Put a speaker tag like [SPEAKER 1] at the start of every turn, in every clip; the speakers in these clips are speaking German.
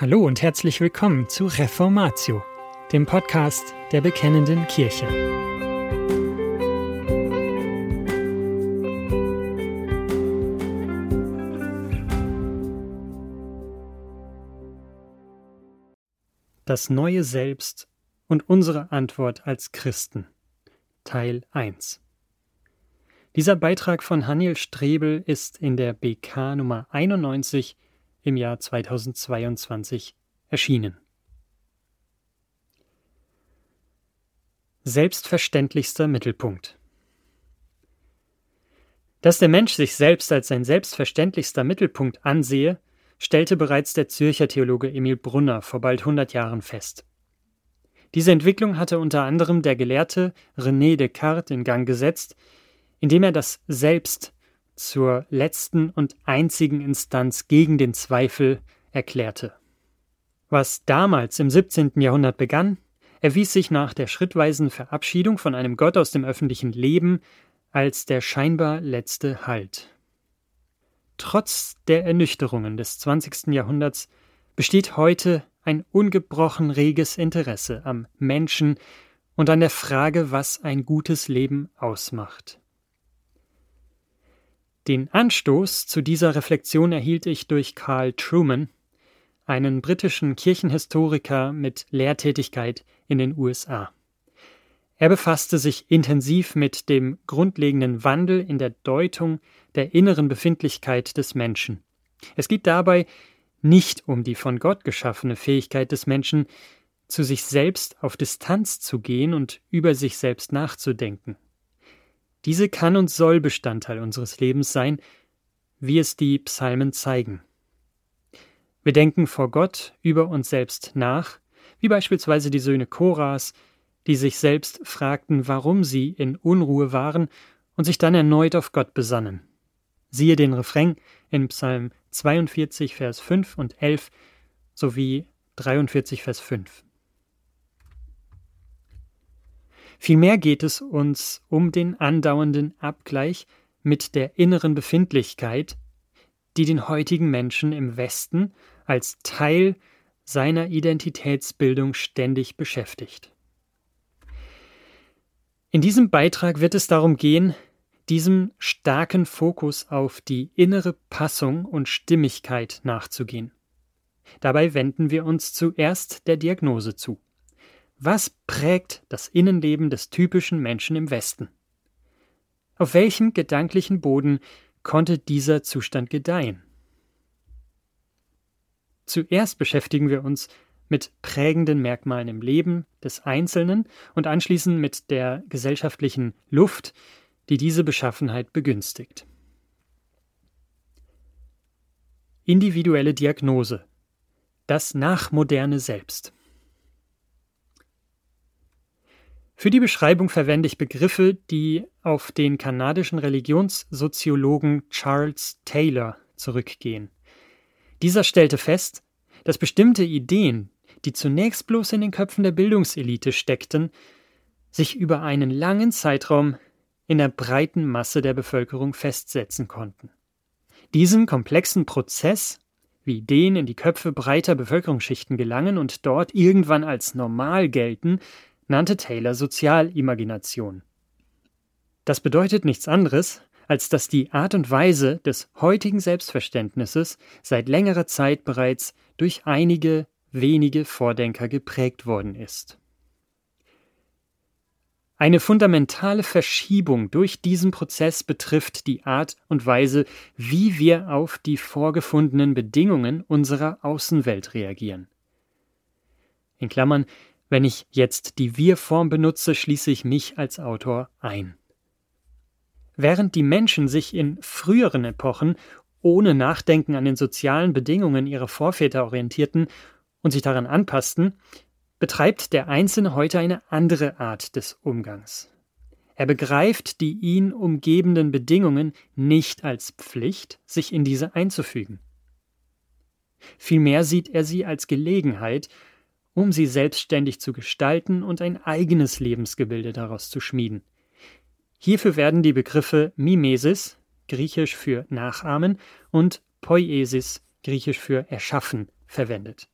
[SPEAKER 1] Hallo und herzlich willkommen zu Reformatio, dem Podcast der Bekennenden Kirche. Das neue Selbst und unsere Antwort als Christen. Teil 1. Dieser Beitrag von Haniel Strebel ist in der BK Nummer 91 im Jahr 2022 erschienen. Selbstverständlichster Mittelpunkt Dass der Mensch sich selbst als sein selbstverständlichster Mittelpunkt ansehe, stellte bereits der Zürcher Theologe Emil Brunner vor bald 100 Jahren fest. Diese Entwicklung hatte unter anderem der Gelehrte René Descartes in Gang gesetzt, indem er das Selbst zur letzten und einzigen Instanz gegen den Zweifel erklärte. Was damals im 17. Jahrhundert begann, erwies sich nach der schrittweisen Verabschiedung von einem Gott aus dem öffentlichen Leben als der scheinbar letzte Halt. Trotz der Ernüchterungen des 20. Jahrhunderts besteht heute ein ungebrochen reges Interesse am Menschen und an der Frage, was ein gutes Leben ausmacht. Den Anstoß zu dieser Reflexion erhielt ich durch Carl Truman, einen britischen Kirchenhistoriker mit Lehrtätigkeit in den USA. Er befasste sich intensiv mit dem grundlegenden Wandel in der Deutung der inneren Befindlichkeit des Menschen. Es geht dabei nicht um die von Gott geschaffene Fähigkeit des Menschen, zu sich selbst auf Distanz zu gehen und über sich selbst nachzudenken. Diese kann und soll Bestandteil unseres Lebens sein, wie es die Psalmen zeigen. Wir denken vor Gott über uns selbst nach, wie beispielsweise die Söhne Koras, die sich selbst fragten, warum sie in Unruhe waren und sich dann erneut auf Gott besannen. Siehe den Refrain in Psalm 42, Vers 5 und 11 sowie 43, Vers 5. Vielmehr geht es uns um den andauernden Abgleich mit der inneren Befindlichkeit, die den heutigen Menschen im Westen als Teil seiner Identitätsbildung ständig beschäftigt. In diesem Beitrag wird es darum gehen, diesem starken Fokus auf die innere Passung und Stimmigkeit nachzugehen. Dabei wenden wir uns zuerst der Diagnose zu. Was prägt das Innenleben des typischen Menschen im Westen? Auf welchem gedanklichen Boden konnte dieser Zustand gedeihen? Zuerst beschäftigen wir uns mit prägenden Merkmalen im Leben des Einzelnen und anschließend mit der gesellschaftlichen Luft, die diese Beschaffenheit begünstigt. Individuelle Diagnose. Das nachmoderne Selbst. Für die Beschreibung verwende ich Begriffe, die auf den kanadischen Religionssoziologen Charles Taylor zurückgehen. Dieser stellte fest, dass bestimmte Ideen, die zunächst bloß in den Köpfen der Bildungselite steckten, sich über einen langen Zeitraum in der breiten Masse der Bevölkerung festsetzen konnten. Diesen komplexen Prozess, wie Ideen in die Köpfe breiter Bevölkerungsschichten gelangen und dort irgendwann als normal gelten, nannte Taylor Sozialimagination. Das bedeutet nichts anderes, als dass die Art und Weise des heutigen Selbstverständnisses seit längerer Zeit bereits durch einige wenige Vordenker geprägt worden ist. Eine fundamentale Verschiebung durch diesen Prozess betrifft die Art und Weise, wie wir auf die vorgefundenen Bedingungen unserer Außenwelt reagieren. In Klammern, wenn ich jetzt die Wir-Form benutze, schließe ich mich als Autor ein. Während die Menschen sich in früheren Epochen ohne Nachdenken an den sozialen Bedingungen ihrer Vorväter orientierten und sich daran anpassten, betreibt der Einzelne heute eine andere Art des Umgangs. Er begreift die ihn umgebenden Bedingungen nicht als Pflicht, sich in diese einzufügen. Vielmehr sieht er sie als Gelegenheit, um sie selbstständig zu gestalten und ein eigenes Lebensgebilde daraus zu schmieden. Hierfür werden die Begriffe Mimesis, griechisch für Nachahmen, und Poiesis, griechisch für Erschaffen, verwendet.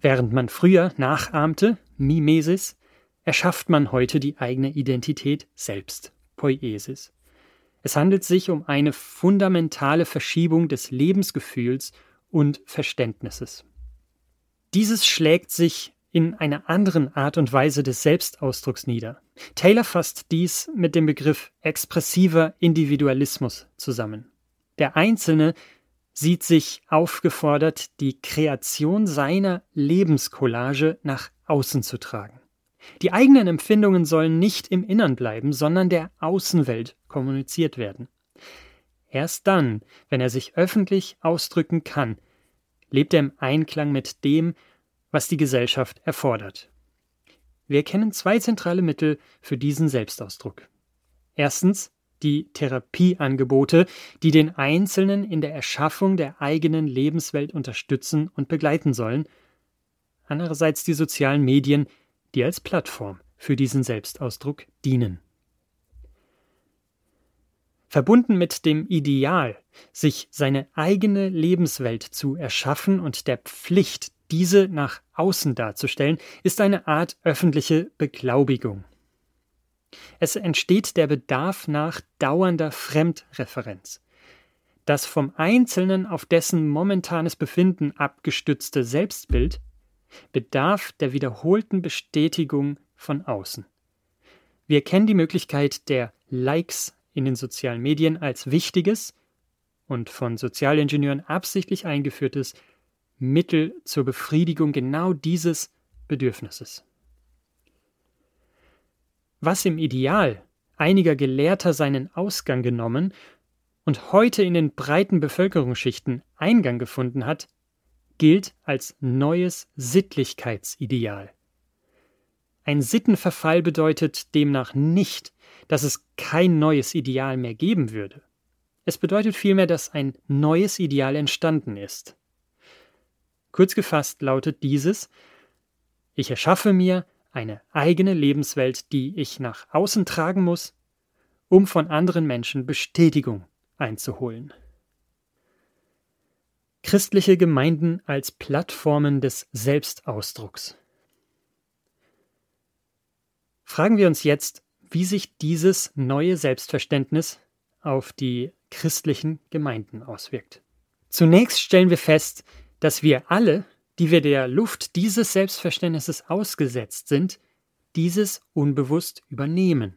[SPEAKER 1] Während man früher nachahmte, Mimesis, erschafft man heute die eigene Identität selbst, Poiesis. Es handelt sich um eine fundamentale Verschiebung des Lebensgefühls und Verständnisses. Dieses schlägt sich in einer anderen Art und Weise des Selbstausdrucks nieder. Taylor fasst dies mit dem Begriff expressiver Individualismus zusammen. Der Einzelne sieht sich aufgefordert, die Kreation seiner Lebenscollage nach außen zu tragen. Die eigenen Empfindungen sollen nicht im Innern bleiben, sondern der Außenwelt kommuniziert werden. Erst dann, wenn er sich öffentlich ausdrücken kann, lebt er im Einklang mit dem, was die Gesellschaft erfordert. Wir kennen zwei zentrale Mittel für diesen Selbstausdruck. Erstens die Therapieangebote, die den Einzelnen in der Erschaffung der eigenen Lebenswelt unterstützen und begleiten sollen, andererseits die sozialen Medien, die als Plattform für diesen Selbstausdruck dienen. Verbunden mit dem Ideal, sich seine eigene Lebenswelt zu erschaffen und der Pflicht, diese nach außen darzustellen, ist eine Art öffentliche Beglaubigung. Es entsteht der Bedarf nach dauernder Fremdreferenz. Das vom Einzelnen auf dessen momentanes Befinden abgestützte Selbstbild bedarf der wiederholten Bestätigung von außen. Wir kennen die Möglichkeit der Likes in den sozialen Medien als wichtiges und von Sozialingenieuren absichtlich eingeführtes Mittel zur Befriedigung genau dieses Bedürfnisses. Was im Ideal einiger Gelehrter seinen Ausgang genommen und heute in den breiten Bevölkerungsschichten Eingang gefunden hat, gilt als neues Sittlichkeitsideal. Ein Sittenverfall bedeutet demnach nicht, dass es kein neues Ideal mehr geben würde. Es bedeutet vielmehr, dass ein neues Ideal entstanden ist. Kurz gefasst lautet dieses Ich erschaffe mir eine eigene Lebenswelt, die ich nach außen tragen muss, um von anderen Menschen Bestätigung einzuholen. Christliche Gemeinden als Plattformen des Selbstausdrucks. Fragen wir uns jetzt, wie sich dieses neue Selbstverständnis auf die christlichen Gemeinden auswirkt. Zunächst stellen wir fest, dass wir alle, die wir der Luft dieses Selbstverständnisses ausgesetzt sind, dieses unbewusst übernehmen.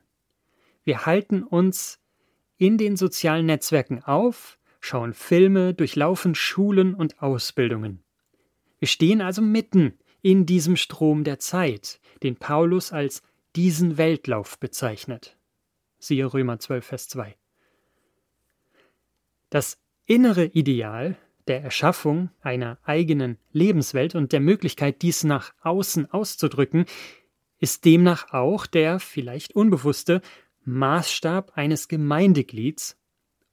[SPEAKER 1] Wir halten uns in den sozialen Netzwerken auf, schauen Filme, durchlaufen Schulen und Ausbildungen. Wir stehen also mitten in diesem Strom der Zeit, den Paulus als diesen Weltlauf bezeichnet. Siehe Römer 12, Vers 2. Das innere Ideal der Erschaffung einer eigenen Lebenswelt und der Möglichkeit, dies nach außen auszudrücken, ist demnach auch der vielleicht unbewusste Maßstab eines Gemeindeglieds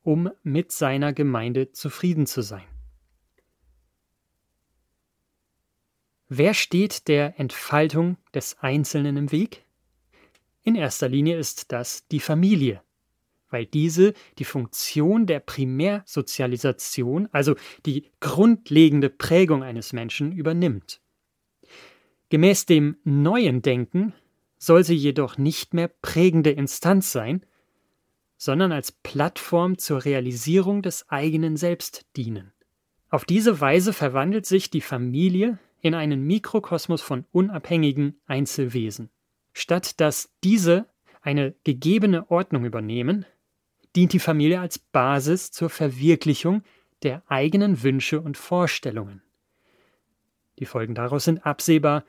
[SPEAKER 1] um mit seiner Gemeinde zufrieden zu sein. Wer steht der Entfaltung des Einzelnen im Weg? In erster Linie ist das die Familie, weil diese die Funktion der Primärsozialisation, also die grundlegende Prägung eines Menschen, übernimmt. Gemäß dem neuen Denken soll sie jedoch nicht mehr prägende Instanz sein, sondern als Plattform zur Realisierung des eigenen Selbst dienen. Auf diese Weise verwandelt sich die Familie in einen Mikrokosmos von unabhängigen Einzelwesen. Statt dass diese eine gegebene Ordnung übernehmen, dient die Familie als Basis zur Verwirklichung der eigenen Wünsche und Vorstellungen. Die Folgen daraus sind absehbar,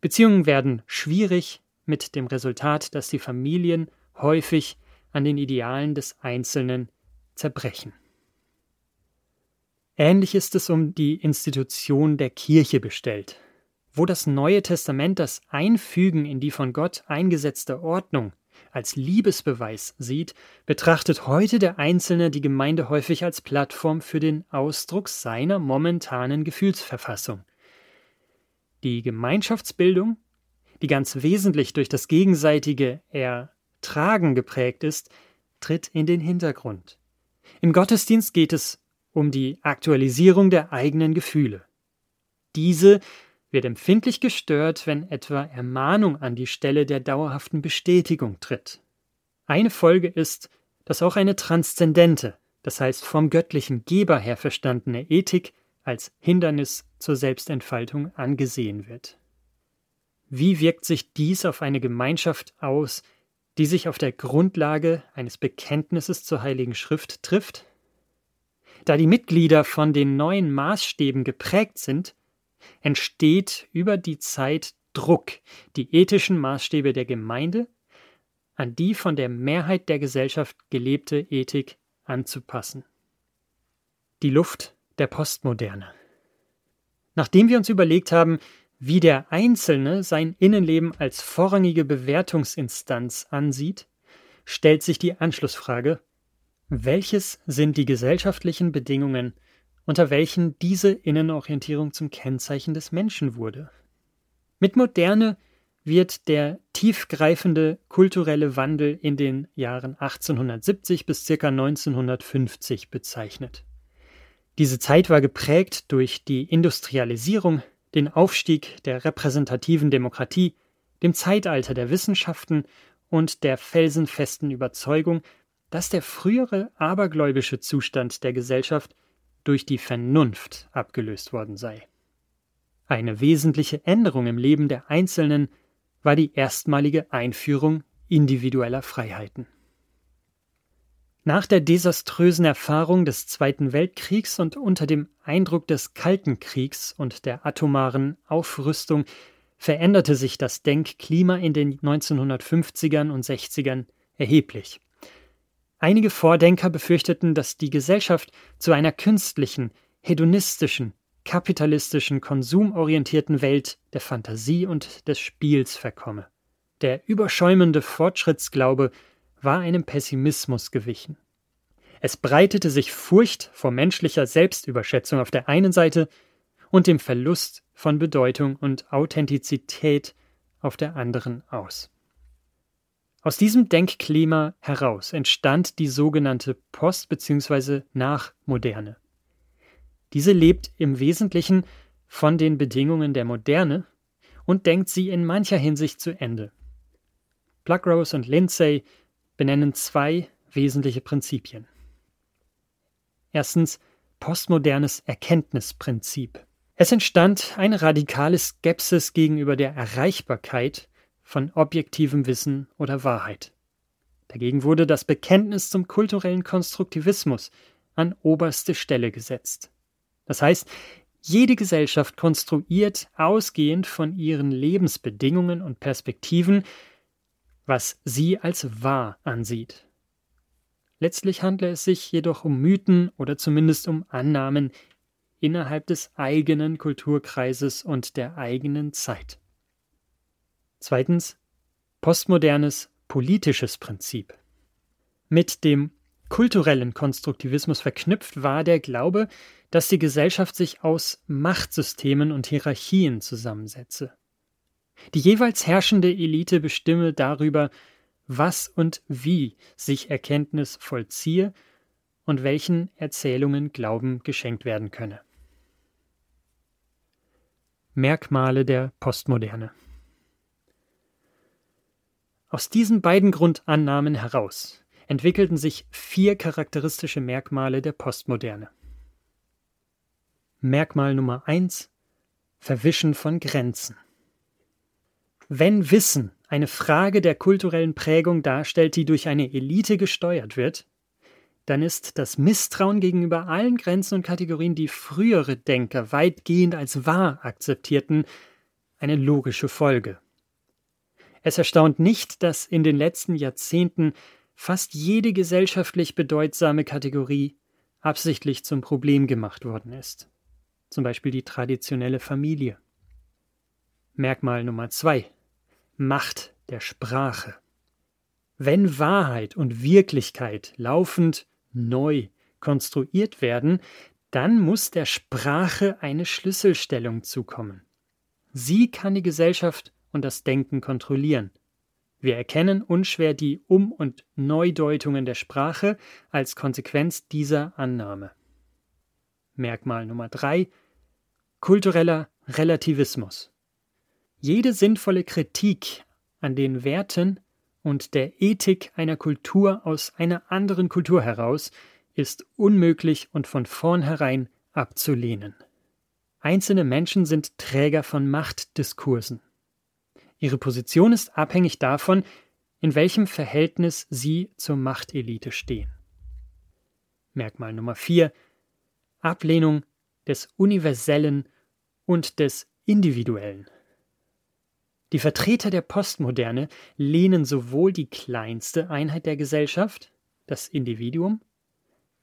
[SPEAKER 1] Beziehungen werden schwierig mit dem Resultat, dass die Familien häufig an den Idealen des Einzelnen zerbrechen. Ähnlich ist es um die Institution der Kirche bestellt. Wo das Neue Testament das Einfügen in die von Gott eingesetzte Ordnung als Liebesbeweis sieht, betrachtet heute der Einzelne die Gemeinde häufig als Plattform für den Ausdruck seiner momentanen Gefühlsverfassung. Die Gemeinschaftsbildung, die ganz wesentlich durch das gegenseitige Er Tragen geprägt ist, tritt in den Hintergrund. Im Gottesdienst geht es um die Aktualisierung der eigenen Gefühle. Diese wird empfindlich gestört, wenn etwa Ermahnung an die Stelle der dauerhaften Bestätigung tritt. Eine Folge ist, dass auch eine transzendente, das heißt vom göttlichen Geber her verstandene Ethik als Hindernis zur Selbstentfaltung angesehen wird. Wie wirkt sich dies auf eine Gemeinschaft aus, die sich auf der Grundlage eines Bekenntnisses zur Heiligen Schrift trifft? Da die Mitglieder von den neuen Maßstäben geprägt sind, entsteht über die Zeit Druck, die ethischen Maßstäbe der Gemeinde an die von der Mehrheit der Gesellschaft gelebte Ethik anzupassen. Die Luft der Postmoderne. Nachdem wir uns überlegt haben, wie der Einzelne sein Innenleben als vorrangige Bewertungsinstanz ansieht, stellt sich die Anschlussfrage, welches sind die gesellschaftlichen Bedingungen, unter welchen diese Innenorientierung zum Kennzeichen des Menschen wurde? Mit Moderne wird der tiefgreifende kulturelle Wandel in den Jahren 1870 bis ca. 1950 bezeichnet. Diese Zeit war geprägt durch die Industrialisierung, den Aufstieg der repräsentativen Demokratie, dem Zeitalter der Wissenschaften und der felsenfesten Überzeugung, dass der frühere abergläubische Zustand der Gesellschaft durch die Vernunft abgelöst worden sei. Eine wesentliche Änderung im Leben der Einzelnen war die erstmalige Einführung individueller Freiheiten. Nach der desaströsen Erfahrung des Zweiten Weltkriegs und unter dem Eindruck des Kalten Kriegs und der atomaren Aufrüstung veränderte sich das Denkklima in den 1950ern und 60ern erheblich. Einige Vordenker befürchteten, dass die Gesellschaft zu einer künstlichen, hedonistischen, kapitalistischen, konsumorientierten Welt der Fantasie und des Spiels verkomme. Der überschäumende Fortschrittsglaube war einem Pessimismus gewichen. Es breitete sich Furcht vor menschlicher Selbstüberschätzung auf der einen Seite und dem Verlust von Bedeutung und Authentizität auf der anderen aus. Aus diesem Denkklima heraus entstand die sogenannte Post- bzw. Nachmoderne. Diese lebt im Wesentlichen von den Bedingungen der Moderne und denkt sie in mancher Hinsicht zu Ende. Pluckrose und Lindsay benennen zwei wesentliche Prinzipien. Erstens postmodernes Erkenntnisprinzip. Es entstand eine radikale Skepsis gegenüber der Erreichbarkeit von objektivem Wissen oder Wahrheit. Dagegen wurde das Bekenntnis zum kulturellen Konstruktivismus an oberste Stelle gesetzt. Das heißt, jede Gesellschaft konstruiert ausgehend von ihren Lebensbedingungen und Perspektiven, was sie als wahr ansieht. Letztlich handle es sich jedoch um Mythen oder zumindest um Annahmen innerhalb des eigenen Kulturkreises und der eigenen Zeit. Zweitens postmodernes politisches Prinzip. Mit dem kulturellen Konstruktivismus verknüpft war der Glaube, dass die Gesellschaft sich aus Machtsystemen und Hierarchien zusammensetze. Die jeweils herrschende Elite bestimme darüber, was und wie sich Erkenntnis vollziehe und welchen Erzählungen Glauben geschenkt werden könne. Merkmale der Postmoderne Aus diesen beiden Grundannahmen heraus entwickelten sich vier charakteristische Merkmale der Postmoderne. Merkmal Nummer eins Verwischen von Grenzen. Wenn Wissen eine Frage der kulturellen Prägung darstellt, die durch eine Elite gesteuert wird, dann ist das Misstrauen gegenüber allen Grenzen und Kategorien, die frühere Denker weitgehend als wahr akzeptierten, eine logische Folge. Es erstaunt nicht, dass in den letzten Jahrzehnten fast jede gesellschaftlich bedeutsame Kategorie absichtlich zum Problem gemacht worden ist. Zum Beispiel die traditionelle Familie. Merkmal Nummer zwei. Macht der Sprache. Wenn Wahrheit und Wirklichkeit laufend neu konstruiert werden, dann muss der Sprache eine Schlüsselstellung zukommen. Sie kann die Gesellschaft und das Denken kontrollieren. Wir erkennen unschwer die Um- und Neudeutungen der Sprache als Konsequenz dieser Annahme. Merkmal Nummer drei kultureller Relativismus. Jede sinnvolle Kritik an den Werten und der Ethik einer Kultur aus einer anderen Kultur heraus ist unmöglich und von vornherein abzulehnen. Einzelne Menschen sind Träger von Machtdiskursen. Ihre Position ist abhängig davon, in welchem Verhältnis sie zur Machtelite stehen. Merkmal Nummer 4 Ablehnung des Universellen und des Individuellen. Die Vertreter der Postmoderne lehnen sowohl die kleinste Einheit der Gesellschaft, das Individuum,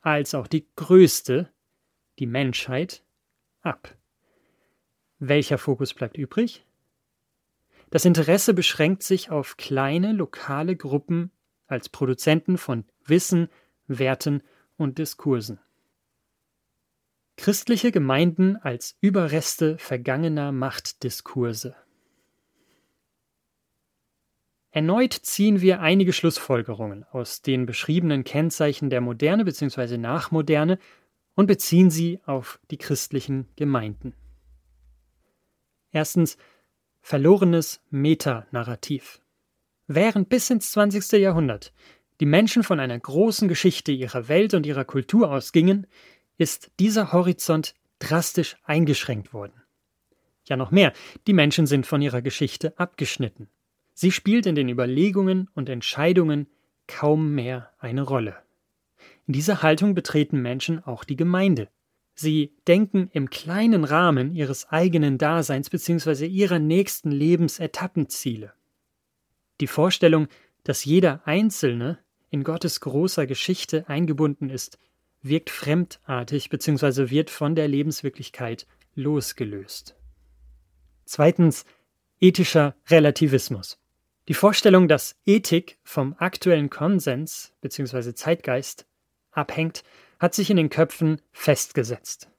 [SPEAKER 1] als auch die größte, die Menschheit, ab. Welcher Fokus bleibt übrig? Das Interesse beschränkt sich auf kleine lokale Gruppen als Produzenten von Wissen, Werten und Diskursen. Christliche Gemeinden als Überreste vergangener Machtdiskurse. Erneut ziehen wir einige Schlussfolgerungen aus den beschriebenen Kennzeichen der Moderne bzw. Nachmoderne und beziehen sie auf die christlichen Gemeinden. Erstens verlorenes Metanarrativ. Während bis ins 20. Jahrhundert die Menschen von einer großen Geschichte ihrer Welt und ihrer Kultur ausgingen, ist dieser Horizont drastisch eingeschränkt worden. Ja noch mehr, die Menschen sind von ihrer Geschichte abgeschnitten. Sie spielt in den Überlegungen und Entscheidungen kaum mehr eine Rolle. In dieser Haltung betreten Menschen auch die Gemeinde. Sie denken im kleinen Rahmen ihres eigenen Daseins bzw. ihrer nächsten Lebensetappenziele. Die Vorstellung, dass jeder Einzelne in Gottes großer Geschichte eingebunden ist, wirkt fremdartig bzw. wird von der Lebenswirklichkeit losgelöst. Zweitens ethischer Relativismus. Die Vorstellung, dass Ethik vom aktuellen Konsens bzw. Zeitgeist abhängt, hat sich in den Köpfen festgesetzt.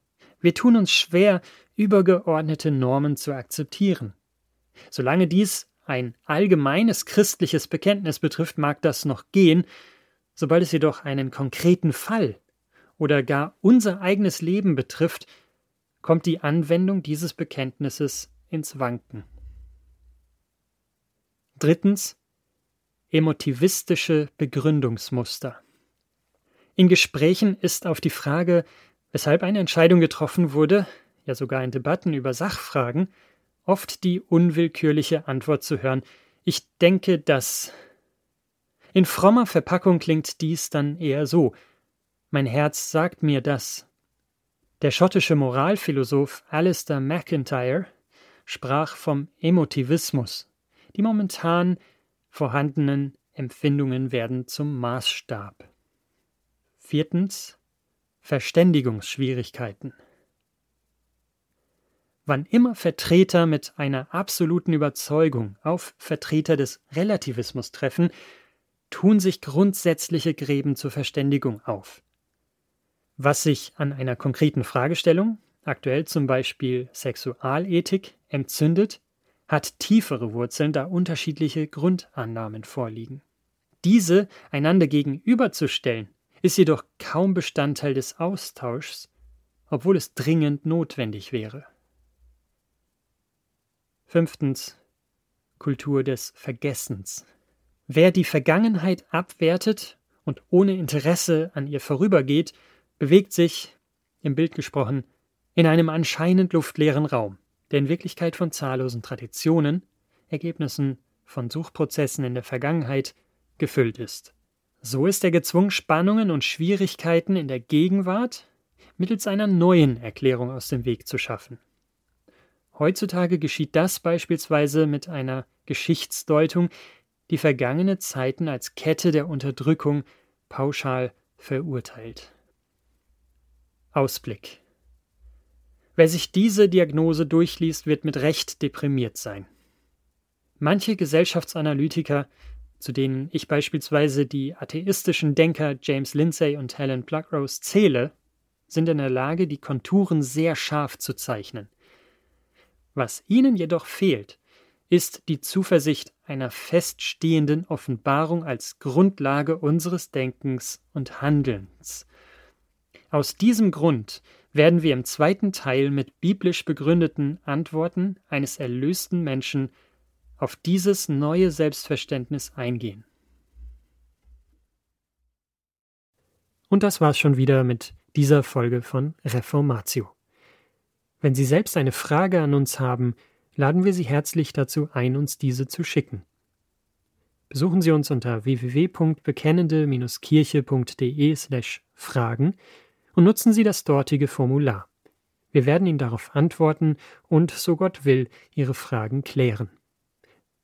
[SPEAKER 1] Wir tun uns schwer, übergeordnete Normen zu akzeptieren. Solange dies ein allgemeines christliches Bekenntnis betrifft, mag das noch gehen, sobald es jedoch einen konkreten Fall oder gar unser eigenes Leben betrifft, kommt die Anwendung dieses Bekenntnisses ins Wanken. Drittens emotivistische Begründungsmuster. In Gesprächen ist auf die Frage, weshalb eine Entscheidung getroffen wurde, ja sogar in Debatten über Sachfragen, oft die unwillkürliche Antwort zu hören, ich denke, dass. In frommer Verpackung klingt dies dann eher so Mein Herz sagt mir das. Der schottische Moralphilosoph Alistair MacIntyre sprach vom Emotivismus. Die momentan vorhandenen Empfindungen werden zum Maßstab. Viertens Verständigungsschwierigkeiten. Wann immer Vertreter mit einer absoluten Überzeugung auf Vertreter des Relativismus treffen, tun sich grundsätzliche Gräben zur Verständigung auf. Was sich an einer konkreten Fragestellung, aktuell zum Beispiel Sexualethik, entzündet, hat tiefere Wurzeln, da unterschiedliche Grundannahmen vorliegen. Diese einander gegenüberzustellen, ist jedoch kaum Bestandteil des Austauschs, obwohl es dringend notwendig wäre. Fünftens Kultur des Vergessens. Wer die Vergangenheit abwertet und ohne Interesse an ihr vorübergeht, bewegt sich, im Bild gesprochen, in einem anscheinend luftleeren Raum, der in Wirklichkeit von zahllosen Traditionen, Ergebnissen von Suchprozessen in der Vergangenheit gefüllt ist. So ist er gezwungen, Spannungen und Schwierigkeiten in der Gegenwart mittels einer neuen Erklärung aus dem Weg zu schaffen. Heutzutage geschieht das beispielsweise mit einer Geschichtsdeutung, die vergangene Zeiten als Kette der Unterdrückung pauschal verurteilt. Ausblick Wer sich diese Diagnose durchliest, wird mit Recht deprimiert sein. Manche Gesellschaftsanalytiker zu denen ich beispielsweise die atheistischen Denker James Lindsay und Helen Pluckrose zähle, sind in der Lage, die Konturen sehr scharf zu zeichnen. Was ihnen jedoch fehlt, ist die Zuversicht einer feststehenden Offenbarung als Grundlage unseres Denkens und Handelns. Aus diesem Grund werden wir im zweiten Teil mit biblisch begründeten Antworten eines erlösten Menschen auf dieses neue Selbstverständnis eingehen. Und das war's schon wieder mit dieser Folge von Reformatio. Wenn Sie selbst eine Frage an uns haben, laden wir Sie herzlich dazu ein, uns diese zu schicken. Besuchen Sie uns unter www.bekennende-kirche.de/fragen und nutzen Sie das dortige Formular. Wir werden Ihnen darauf antworten und, so Gott will, Ihre Fragen klären.